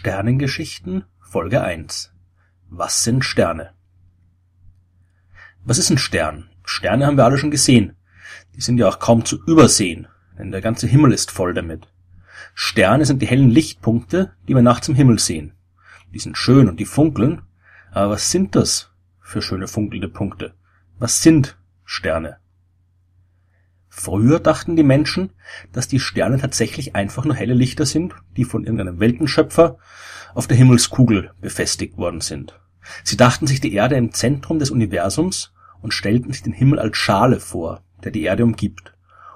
Sternengeschichten Folge 1 Was sind Sterne? Was ist ein Stern? Sterne haben wir alle schon gesehen. Die sind ja auch kaum zu übersehen, denn der ganze Himmel ist voll damit. Sterne sind die hellen Lichtpunkte, die wir nachts im Himmel sehen. Die sind schön und die funkeln, aber was sind das für schöne funkelnde Punkte? Was sind Sterne? Früher dachten die Menschen, dass die Sterne tatsächlich einfach nur helle Lichter sind, die von irgendeinem Weltenschöpfer auf der Himmelskugel befestigt worden sind. Sie dachten sich die Erde im Zentrum des Universums und stellten sich den Himmel als Schale vor, der die Erde umgibt.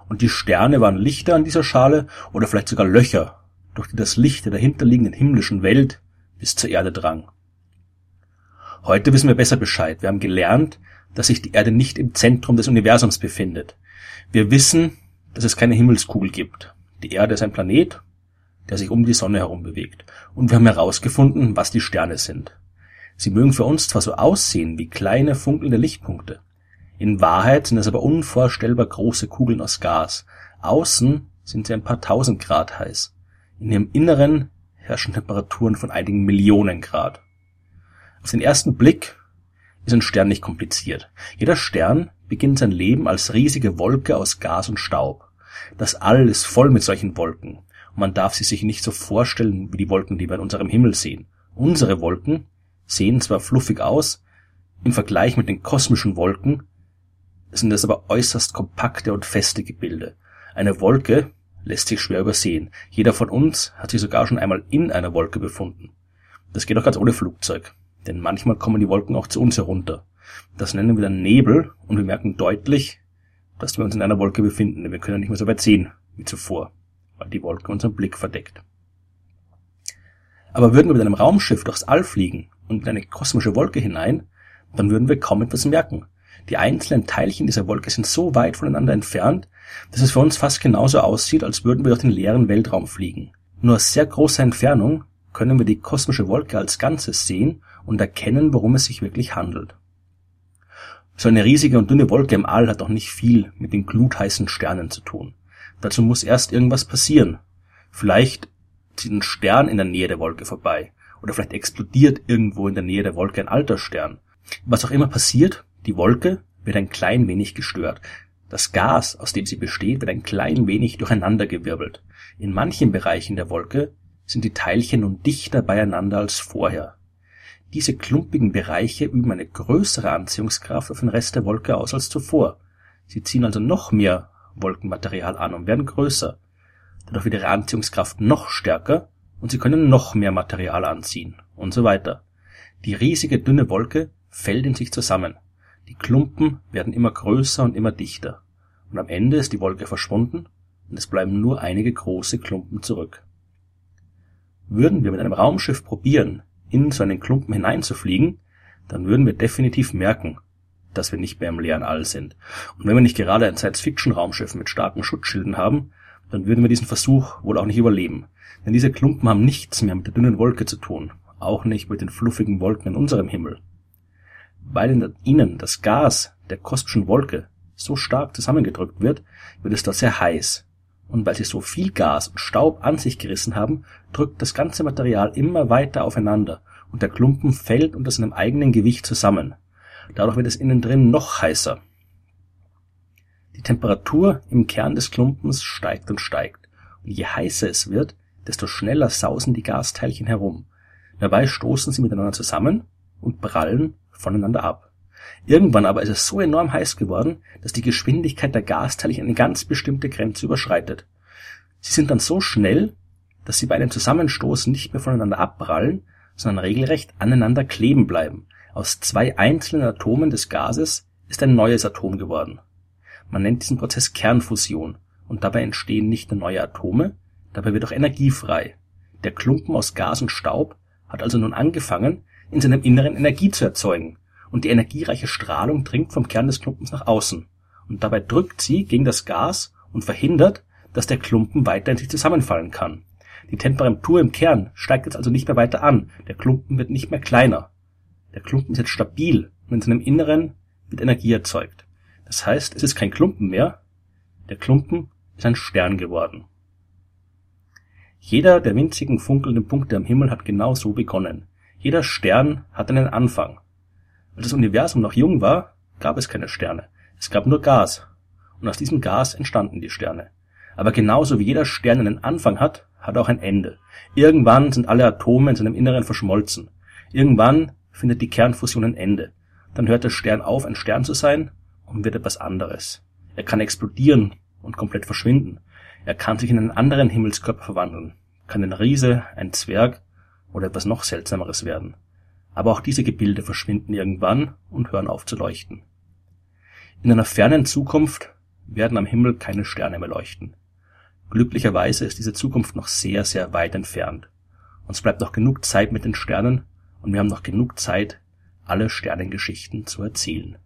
Und die Sterne waren Lichter an dieser Schale oder vielleicht sogar Löcher, durch die das Licht der dahinterliegenden himmlischen Welt bis zur Erde drang. Heute wissen wir besser Bescheid. Wir haben gelernt, dass sich die Erde nicht im Zentrum des Universums befindet. Wir wissen, dass es keine Himmelskugel gibt. Die Erde ist ein Planet, der sich um die Sonne herum bewegt. Und wir haben herausgefunden, was die Sterne sind. Sie mögen für uns zwar so aussehen wie kleine funkelnde Lichtpunkte. In Wahrheit sind es aber unvorstellbar große Kugeln aus Gas. Außen sind sie ein paar tausend Grad heiß. In ihrem Inneren herrschen Temperaturen von einigen Millionen Grad. Auf den ersten Blick ist ein Stern nicht kompliziert. Jeder Stern beginnt sein Leben als riesige Wolke aus Gas und Staub. Das All ist voll mit solchen Wolken. Und man darf sie sich nicht so vorstellen wie die Wolken, die wir in unserem Himmel sehen. Unsere Wolken sehen zwar fluffig aus, im Vergleich mit den kosmischen Wolken sind es aber äußerst kompakte und feste Gebilde. Eine Wolke lässt sich schwer übersehen. Jeder von uns hat sich sogar schon einmal in einer Wolke befunden. Das geht auch ganz ohne Flugzeug, denn manchmal kommen die Wolken auch zu uns herunter. Das nennen wir dann Nebel und wir merken deutlich, dass wir uns in einer Wolke befinden, denn wir können nicht mehr so weit sehen wie zuvor, weil die Wolke unseren Blick verdeckt. Aber würden wir mit einem Raumschiff durchs All fliegen und in eine kosmische Wolke hinein, dann würden wir kaum etwas merken. Die einzelnen Teilchen dieser Wolke sind so weit voneinander entfernt, dass es für uns fast genauso aussieht, als würden wir durch den leeren Weltraum fliegen. Nur aus sehr großer Entfernung können wir die kosmische Wolke als Ganzes sehen und erkennen, worum es sich wirklich handelt. So eine riesige und dünne Wolke im All hat doch nicht viel mit den glutheißen Sternen zu tun. Dazu muss erst irgendwas passieren. Vielleicht zieht ein Stern in der Nähe der Wolke vorbei. Oder vielleicht explodiert irgendwo in der Nähe der Wolke ein alter Stern. Was auch immer passiert, die Wolke wird ein klein wenig gestört. Das Gas, aus dem sie besteht, wird ein klein wenig durcheinandergewirbelt. In manchen Bereichen der Wolke sind die Teilchen nun dichter beieinander als vorher. Diese klumpigen Bereiche üben eine größere Anziehungskraft auf den Rest der Wolke aus als zuvor. Sie ziehen also noch mehr Wolkenmaterial an und werden größer. Dadurch wird ihre Anziehungskraft noch stärker und sie können noch mehr Material anziehen und so weiter. Die riesige dünne Wolke fällt in sich zusammen. Die Klumpen werden immer größer und immer dichter. Und am Ende ist die Wolke verschwunden und es bleiben nur einige große Klumpen zurück. Würden wir mit einem Raumschiff probieren, in so einen Klumpen hineinzufliegen, dann würden wir definitiv merken, dass wir nicht mehr im leeren All sind. Und wenn wir nicht gerade ein Science-Fiction-Raumschiff mit starken Schutzschilden haben, dann würden wir diesen Versuch wohl auch nicht überleben. Denn diese Klumpen haben nichts mehr mit der dünnen Wolke zu tun, auch nicht mit den fluffigen Wolken in unserem Himmel. Weil in ihnen das Gas der kosmischen Wolke so stark zusammengedrückt wird, wird es dort sehr heiß und weil sie so viel Gas und Staub an sich gerissen haben, drückt das ganze Material immer weiter aufeinander und der Klumpen fällt unter seinem eigenen Gewicht zusammen. Dadurch wird es innen drin noch heißer. Die Temperatur im Kern des Klumpens steigt und steigt. Und je heißer es wird, desto schneller sausen die Gasteilchen herum. Dabei stoßen sie miteinander zusammen und prallen voneinander ab. Irgendwann aber ist es so enorm heiß geworden, dass die Geschwindigkeit der Gasteilchen eine ganz bestimmte Grenze überschreitet. Sie sind dann so schnell, dass sie bei einem Zusammenstoß nicht mehr voneinander abprallen, sondern regelrecht aneinander kleben bleiben. Aus zwei einzelnen Atomen des Gases ist ein neues Atom geworden. Man nennt diesen Prozess Kernfusion und dabei entstehen nicht nur neue Atome, dabei wird auch Energie frei. Der Klumpen aus Gas und Staub hat also nun angefangen, in seinem Inneren Energie zu erzeugen und die energiereiche Strahlung dringt vom Kern des Klumpens nach außen. Und dabei drückt sie gegen das Gas und verhindert, dass der Klumpen weiter in sich zusammenfallen kann. Die Temperatur im Kern steigt jetzt also nicht mehr weiter an. Der Klumpen wird nicht mehr kleiner. Der Klumpen ist jetzt stabil und in seinem Inneren wird Energie erzeugt. Das heißt, es ist kein Klumpen mehr. Der Klumpen ist ein Stern geworden. Jeder der winzigen funkelnden Punkte am Himmel hat genau so begonnen. Jeder Stern hat einen Anfang. Als das Universum noch jung war, gab es keine Sterne. Es gab nur Gas. Und aus diesem Gas entstanden die Sterne. Aber genauso wie jeder Stern einen Anfang hat, hat er auch ein Ende. Irgendwann sind alle Atome in seinem Inneren verschmolzen. Irgendwann findet die Kernfusion ein Ende. Dann hört der Stern auf, ein Stern zu sein und wird etwas anderes. Er kann explodieren und komplett verschwinden. Er kann sich in einen anderen Himmelskörper verwandeln, kann ein Riese, ein Zwerg oder etwas noch Seltsameres werden. Aber auch diese Gebilde verschwinden irgendwann und hören auf zu leuchten. In einer fernen Zukunft werden am Himmel keine Sterne mehr leuchten. Glücklicherweise ist diese Zukunft noch sehr, sehr weit entfernt. Uns bleibt noch genug Zeit mit den Sternen und wir haben noch genug Zeit, alle Sternengeschichten zu erzählen.